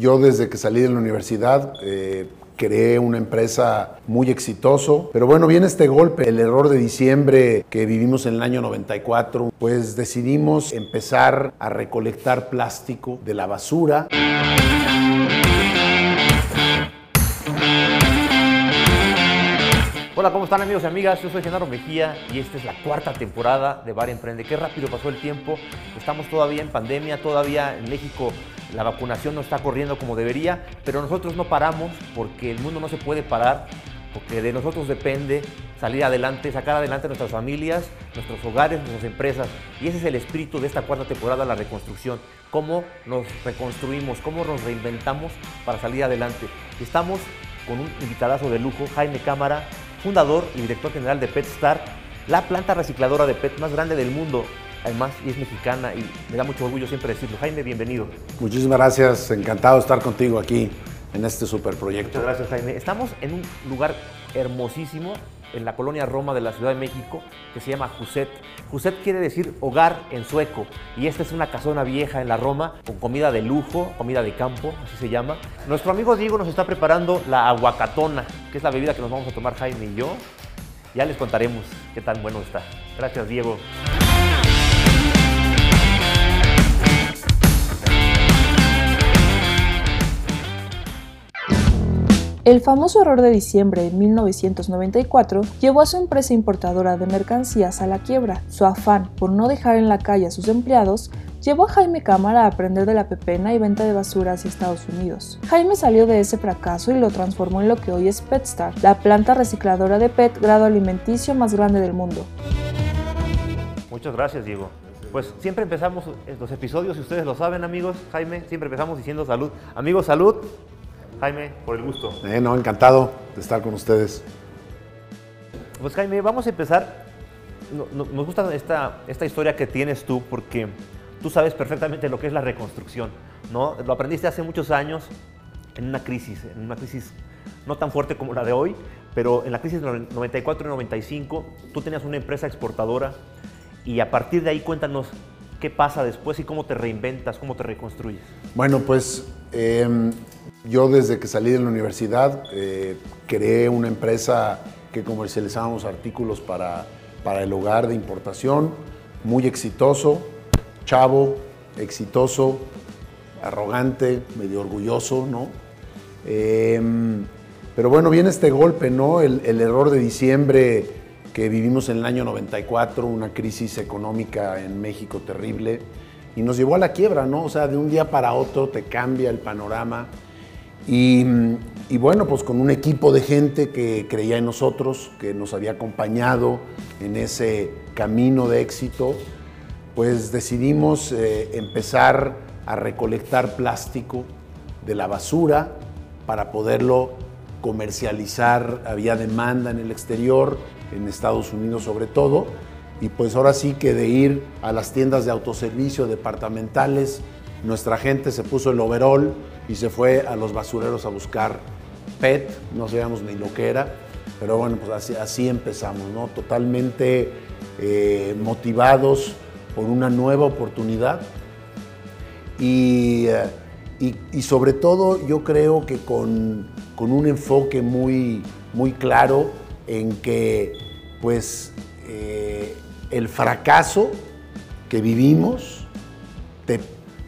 Yo desde que salí de la universidad eh, creé una empresa muy exitoso, pero bueno, viene este golpe, el error de diciembre que vivimos en el año 94, pues decidimos empezar a recolectar plástico de la basura. Hola, ¿cómo están amigos y amigas? Yo soy Genaro Mejía y esta es la cuarta temporada de Bar Emprende. Qué rápido pasó el tiempo, estamos todavía en pandemia, todavía en México la vacunación no está corriendo como debería, pero nosotros no paramos porque el mundo no se puede parar, porque de nosotros depende salir adelante, sacar adelante nuestras familias, nuestros hogares, nuestras empresas. Y ese es el espíritu de esta cuarta temporada, la reconstrucción. Cómo nos reconstruimos, cómo nos reinventamos para salir adelante. Estamos con un invitadazo de lujo, Jaime Cámara, fundador y director general de PetStar, la planta recicladora de PET más grande del mundo. Además, y es mexicana y me da mucho orgullo siempre decirlo. Jaime, bienvenido. Muchísimas gracias, encantado de estar contigo aquí en este super proyecto. Muchas gracias, Jaime. Estamos en un lugar hermosísimo en la colonia Roma de la Ciudad de México que se llama Juset. Juset quiere decir hogar en sueco y esta es una casona vieja en la Roma con comida de lujo, comida de campo, así se llama. Nuestro amigo Diego nos está preparando la aguacatona, que es la bebida que nos vamos a tomar Jaime y yo. Ya les contaremos qué tan bueno está. Gracias, Diego. El famoso error de diciembre de 1994 llevó a su empresa importadora de mercancías a la quiebra. Su afán por no dejar en la calle a sus empleados llevó a Jaime Cámara a aprender de la pepena y venta de basura hacia Estados Unidos. Jaime salió de ese fracaso y lo transformó en lo que hoy es PetStar, la planta recicladora de PET grado alimenticio más grande del mundo. Muchas gracias, Diego. Pues siempre empezamos los episodios, si ustedes lo saben, amigos, Jaime, siempre empezamos diciendo salud. Amigos, salud. Jaime, por el gusto. Eh, no, encantado de estar con ustedes. Pues Jaime, vamos a empezar. Nos gusta esta, esta historia que tienes tú porque tú sabes perfectamente lo que es la reconstrucción, ¿no? Lo aprendiste hace muchos años en una crisis, en una crisis no tan fuerte como la de hoy, pero en la crisis del 94 y 95 tú tenías una empresa exportadora y a partir de ahí cuéntanos qué pasa después y cómo te reinventas, cómo te reconstruyes. Bueno, pues em, yo desde que salí de la universidad eh, creé una empresa que comercializábamos artículos para, para el hogar de importación, muy exitoso, chavo, exitoso, arrogante, medio orgulloso, ¿no? Em, pero bueno, viene este golpe, ¿no? El, el, error de diciembre que vivimos en el año 94, una crisis económica en México terrible, y nos llevó a la quiebra, ¿no? O sea, de un día para otro te cambia el panorama. Y, bueno, pues con un equipo de gente que creía en nosotros, que nos había acompañado en ese camino de éxito, pues decidimos eh, empezar a recolectar plástico de la basura para poderlo comercializar. Había demanda en el exterior, en Estados Unidos sobre todo, y pues ahora sí que de ir a las tiendas de autoservicio departamentales, nuestra gente se puso el overall y se fue a los basureros a buscar PET, no sabíamos ni lo que era, pero bueno, pues así, así empezamos, ¿no? Totalmente eh, motivados por una nueva oportunidad y, eh, y, y, sobre todo yo creo que con, con, un enfoque muy, muy claro en que pues eh, el fracaso que vivimos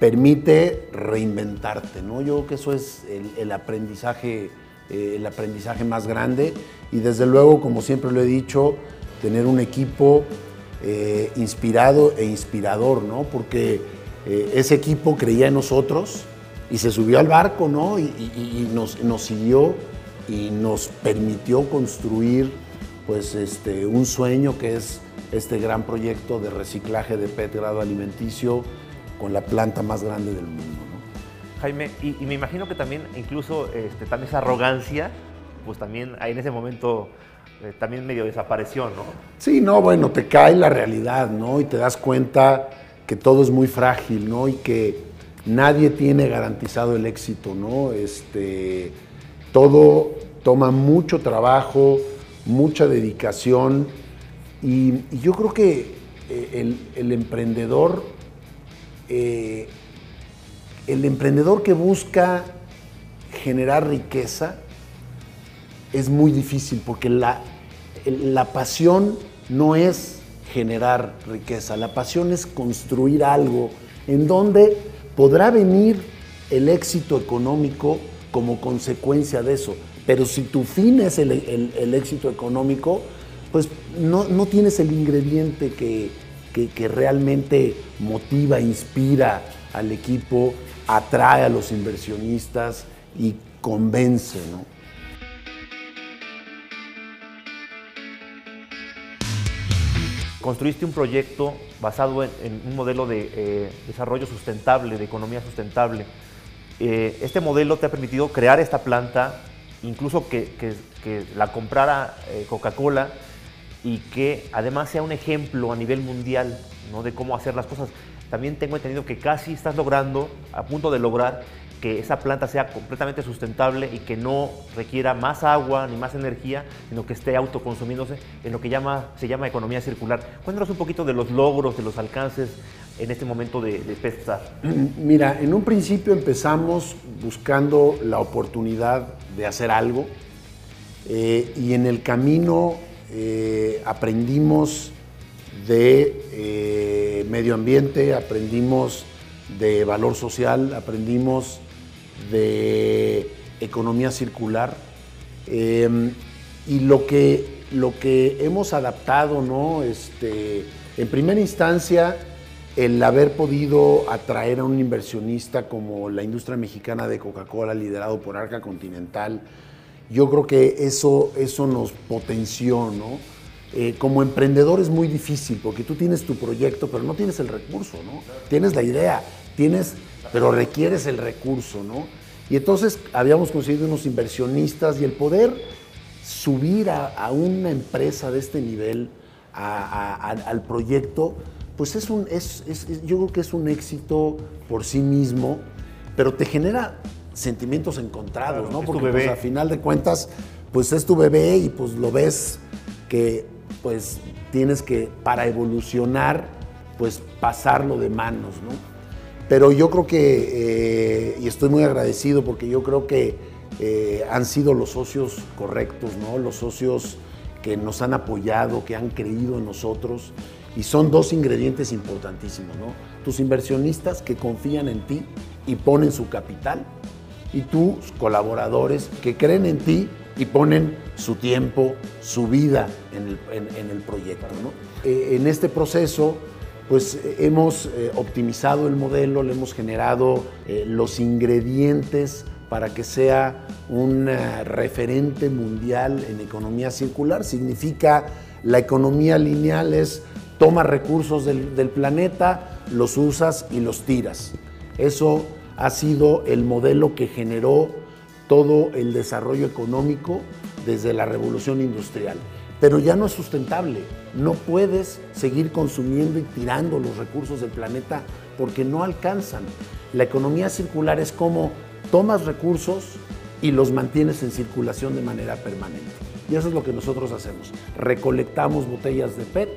permite reinventarte, ¿no? Yo creo que eso es el, aprendizaje, eh, el aprendizaje más grande y desde luego, como siempre lo he dicho, tener un equipo eh, inspirado e inspirador, ¿no? Porque eh, ese equipo creía en nosotros y se subió al barco, ¿no? Y, nos, siguió y nos permitió construir, pues, este, un sueño que es este gran proyecto de reciclaje de PET grado alimenticio con la planta más grande del mundo. ¿no? Jaime, y, y, me imagino que también incluso este, también esa arrogancia, pues también ahí en ese momento eh, también medio desapareció, ¿no? Sí, no, bueno, te cae la realidad, ¿no? Y te das cuenta que todo es muy frágil, ¿no? Y que nadie tiene garantizado el éxito, ¿no? Este, todo toma mucho trabajo, mucha dedicación y, y yo creo que eh, el, el emprendedor, eh, el emprendedor que busca generar riqueza es muy difícil porque la, la pasión no es generar riqueza, la pasión es construir algo en donde podrá venir el éxito económico como consecuencia de eso. Pero si tu fin es el, éxito económico, pues no, tienes el ingrediente que, que, realmente motiva, inspira al equipo, atrae a los inversionistas y convence. Construiste un proyecto basado en, un modelo de eh, desarrollo sustentable, de economía sustentable. Eh, este modelo te ha permitido crear esta planta, incluso que, la comprara eh, Coca-Cola y que además sea un ejemplo a nivel mundial ¿no? de cómo hacer las cosas. También tengo entendido que casi estás logrando, a punto de lograr, que esa planta sea completamente sustentable y que no requiera más agua ni más energía, sino que esté autoconsumiéndose en lo que llama, se llama economía circular. Cuéntanos un poquito de los logros, de los alcances en este momento de, de Mira, en un principio empezamos buscando la oportunidad de hacer algo eh, y en el camino eh, aprendimos de eh, medio ambiente, aprendimos de valor social, aprendimos de economía circular. Em, y lo que, lo que hemos adaptado, ¿no? Este, en primera instancia, el haber podido atraer a un inversionista como la industria mexicana de Coca-Cola, liderado por Arca Continental, yo creo que eso, eso nos potenció, ¿no? Eh, como emprendedor es muy difícil porque tú tienes tu proyecto, pero no tienes el recurso, ¿no? Tienes la idea, tienes, pero requieres el recurso, ¿no? Y entonces habíamos conseguido unos inversionistas y el poder subir a, una empresa de este nivel, al proyecto, pues es un, es, yo creo que es un éxito por sí mismo, pero te genera sentimientos encontrados, ¿no? Porque pues, a final de cuentas, pues es tu bebé y pues lo ves que pues tienes que, para evolucionar, pues pasarlo de manos, ¿no? Pero yo creo que, eh, y estoy muy agradecido porque yo creo que eh, han sido los socios correctos, ¿no? Los socios que nos han apoyado, que han creído en nosotros. Y son dos ingredientes importantísimos, ¿no? Tus inversionistas que confían en ti y ponen su capital y tus colaboradores que creen en ti y ponen su tiempo, su vida en el, proyecto. ¿no? Eh, en este proceso pues eh, hemos eh, optimizado el modelo, le hemos generado los ingredientes para que sea un referente mundial en economía circular. Significa la economía lineal es toma recursos del, del planeta, los usas y los tiras. Eso ha sido el modelo que generó todo el desarrollo económico desde la revolución industrial pero ya no es sustentable. No puedes seguir consumiendo y tirando los recursos del planeta porque no alcanzan. La economía circular es como tomas recursos y los mantienes en circulación de manera permanente. Y eso es lo que nosotros hacemos. Recolectamos botellas de PET,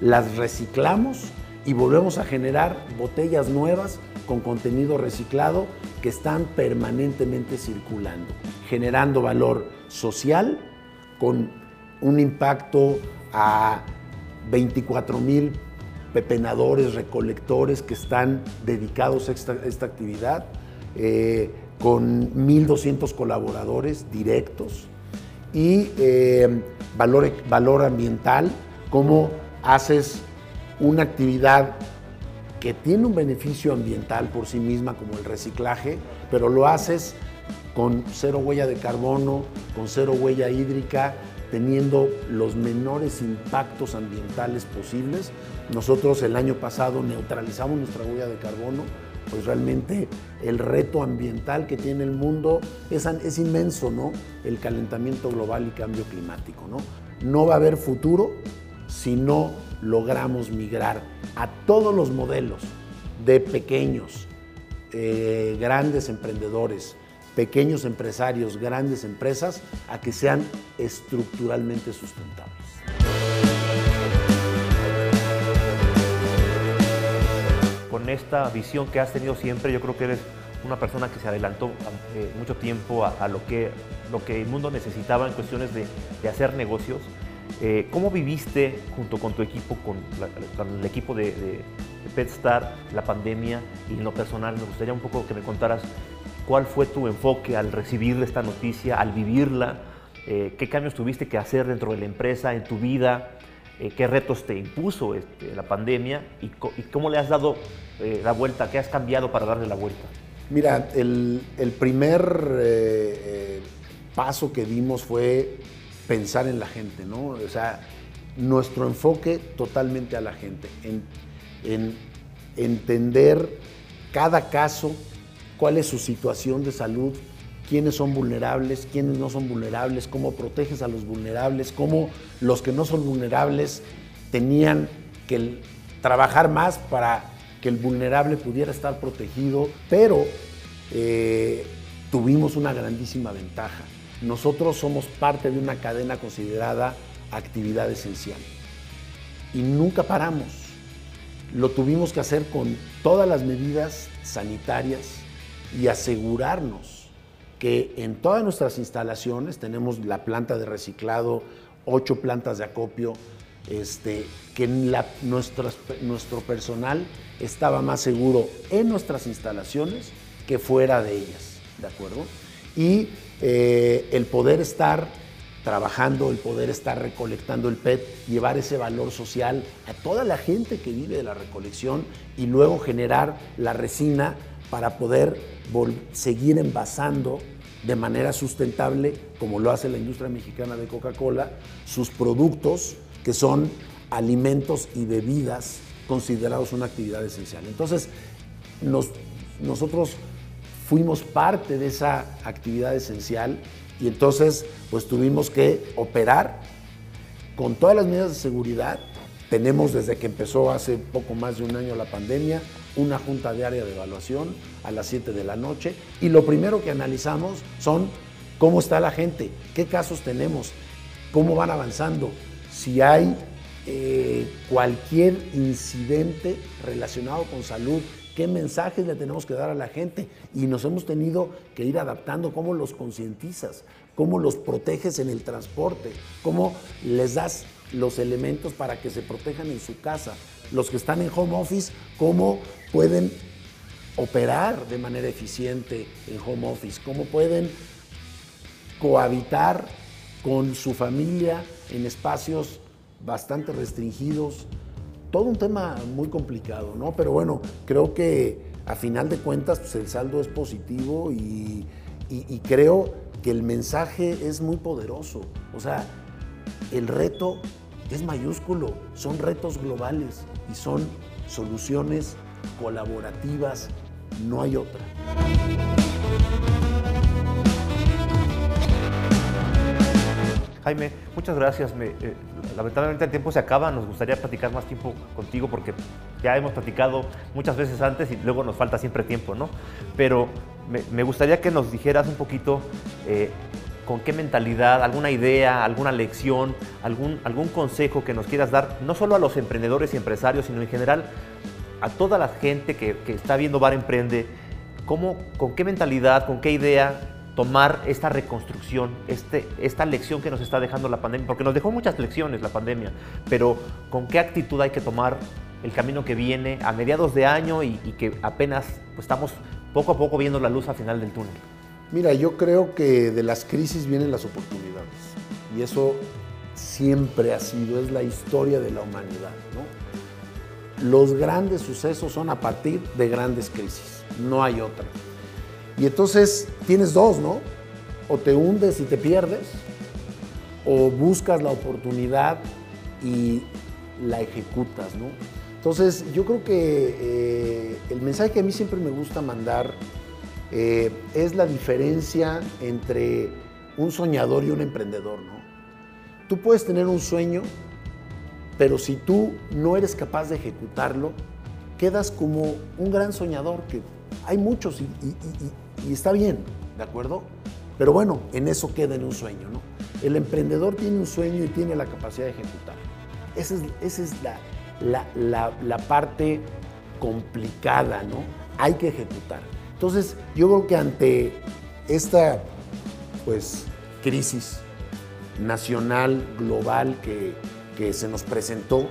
las reciclamos y volvemos a generar botellas nuevas con contenido reciclado que están permanentemente circulando, generando valor social con un impacto a 24 mil pepenadores, recolectores que están dedicados a esta, actividad, eh, con 1.200 colaboradores directos y eh, valor, valor ambiental, cómo haces una actividad que tiene un beneficio ambiental por sí misma como el reciclaje, pero lo haces con cero huella de carbono, con cero huella hídrica, teniendo los menores impactos ambientales posibles. Nosotros el año pasado neutralizamos nuestra huella de carbono, pues realmente el reto ambiental que tiene el mundo es, es inmenso, ¿no? El calentamiento global y cambio climático, ¿no? No va a haber futuro si no logramos migrar a todos los modelos de pequeños, eh, grandes emprendedores, pequeños empresarios, grandes empresas, a que sean estructuralmente sustentables. Con esta visión que has tenido siempre, yo creo que eres una persona que se adelantó eh, mucho tiempo a, lo, que, lo que el mundo necesitaba en cuestiones de, hacer negocios. Eh, ¿Cómo viviste junto con tu equipo, con, el equipo de, PetStar, la pandemia y en lo personal? Me gustaría un poco que me contaras cuál fue tu enfoque al recibir esta noticia, al vivirla, eh, qué cambios tuviste que hacer dentro de la empresa, en tu vida, qué retos te impuso este, la pandemia y, cómo le has dado la vuelta, qué has cambiado para darle la vuelta. Mira, el, primer eh, eh, paso que dimos fue pensar en la gente, ¿no? O sea, nuestro enfoque totalmente a la gente, en, entender cada caso, cuál es su situación de salud, quiénes son vulnerables, quiénes no son vulnerables, cómo proteges a los vulnerables, cómo los que no son vulnerables tenían que trabajar más para que el vulnerable pudiera estar protegido, pero eh, tuvimos una grandísima ventaja. Nosotros somos parte de una cadena considerada actividad esencial y nunca paramos. Lo tuvimos que hacer con todas las medidas sanitarias y asegurarnos que en todas nuestras instalaciones tenemos la planta de reciclado, ocho plantas de acopio, este, que nuestro personal estaba más seguro en nuestras instalaciones que fuera de ellas, ¿de acuerdo? Y eh, el poder estar trabajando, el poder estar recolectando el PET, llevar ese valor social a toda la gente que vive de la recolección y luego generar la resina para poder seguir envasando de manera sustentable, como lo hace la industria mexicana de Coca-Cola, sus productos que son alimentos y bebidas considerados una actividad esencial. Entonces, nosotros fuimos parte de esa actividad esencial y entonces pues tuvimos que operar con todas las medidas de seguridad. Tenemos desde que empezó hace poco más de un año la pandemia una junta diaria de evaluación a las 7 de la noche y lo primero que analizamos son cómo está la gente, qué casos tenemos, cómo van avanzando, si hay eh, cualquier incidente relacionado con salud, qué mensajes le tenemos que dar a la gente. Y nos hemos tenido que ir adaptando, cómo los concientizas, cómo los proteges en el transporte, cómo les das los elementos para que se protejan en su casa. Los que están en home office, cómo pueden operar de manera eficiente en home office, cómo pueden cohabitar con su familia en espacios bastante restringidos. Todo un tema muy complicado, ¿no? Pero bueno, creo que a final de cuentas pues, el saldo es positivo y, y creo que el mensaje es muy poderoso. O sea, el reto es mayúsculo, son retos globales y son soluciones colaborativas, no hay otra. Jaime, muchas gracias. Eh, lamentablemente el tiempo se acaba, nos gustaría platicar más tiempo contigo porque ya hemos platicado muchas veces antes y luego nos falta siempre tiempo, ¿no? Pero me, gustaría que nos dijeras un poquito eh, con qué mentalidad, alguna idea, alguna lección, algún, algún consejo que nos quieras dar, no solo a los emprendedores y empresarios, sino en general a toda la gente que, que está viendo Bar Emprende, ¿cómo, con qué mentalidad, con qué idea tomar esta reconstrucción, este, esta lección que nos está dejando la pandemia, porque nos dejó muchas lecciones la pandemia, pero con qué actitud hay que tomar el camino que viene a mediados de año y, que apenas pues, estamos poco a poco viendo la luz al final del túnel. Mira, yo creo que de las crisis vienen las oportunidades y eso siempre ha sido, es la historia de la humanidad. Los grandes sucesos son a partir de grandes crisis, no hay otra. Y entonces tienes dos, ¿no? O te hundes y te pierdes, o buscas la oportunidad y la ejecutas, ¿no? Entonces yo creo que eh, el mensaje que a mí siempre me gusta mandar eh, es la diferencia entre un soñador y un emprendedor, ¿no? Tú puedes tener un sueño, pero si tú no eres capaz de ejecutarlo, quedas como un gran soñador, que hay muchos y y está bien, ¿de acuerdo? Pero bueno, en eso queda en un sueño, ¿no? El emprendedor tiene un sueño y tiene la capacidad de ejecutar. Esa es, la, la, parte complicada, ¿no? Hay que ejecutar. Entonces, yo creo que ante esta pues, crisis nacional, global que, que se nos presentó,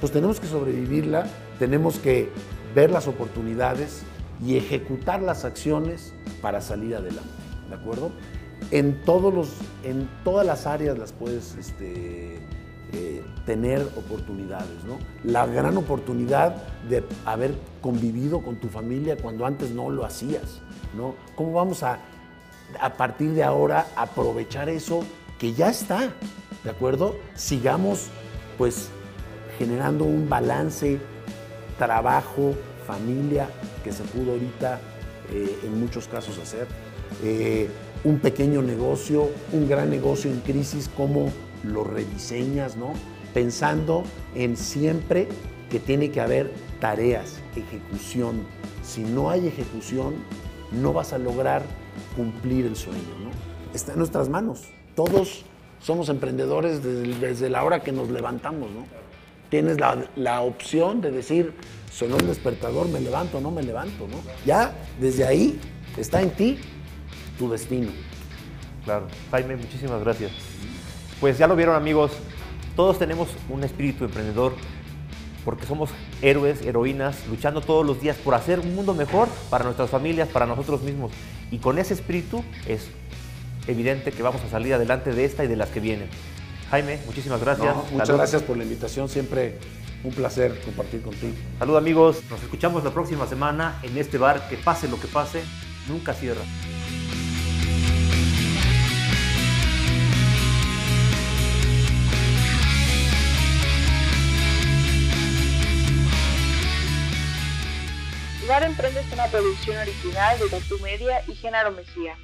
pues tenemos que sobrevivirla, tenemos que ver las oportunidades y ejecutar las acciones para salir adelante, ¿de acuerdo? En, todos los, en todas las áreas las puedes este, eh, tener oportunidades, ¿no? La gran oportunidad de haber convivido con tu familia cuando antes no lo hacías, ¿no? ¿Cómo vamos a, a partir de ahora, aprovechar eso que ya está, ¿de acuerdo? Sigamos, pues, generando un balance, trabajo, familia, que se pudo ahorita eh, en muchos casos hacer. Eh, un pequeño negocio, un gran negocio en crisis, cómo lo rediseñas, ¿no? Pensando en siempre que tiene que haber tareas, ejecución. Si no hay ejecución, no vas a lograr cumplir el sueño, ¿no? Está en nuestras manos. Todos somos emprendedores desde, desde la hora que nos levantamos, ¿no? Tienes la, la opción de decir, sonó el despertador, me levanto no me levanto, ¿no? Ya desde ahí está en ti tu destino. Claro. Jaime, muchísimas gracias. Pues ya lo vieron amigos, todos tenemos un espíritu emprendedor porque somos héroes, heroínas, luchando todos los días por hacer un mundo mejor para nuestras familias, para nosotros mismos. Y con ese espíritu es evidente que vamos a salir adelante de esta y de las que vienen. Jaime, muchísimas gracias. No, muchas Salud. gracias por la invitación, siempre un placer compartir contigo. Salud amigos, nos escuchamos la próxima semana en este bar que pase lo que pase, nunca cierra. Bar Emprende es una producción original de Tatu Media y Genaro Mejía.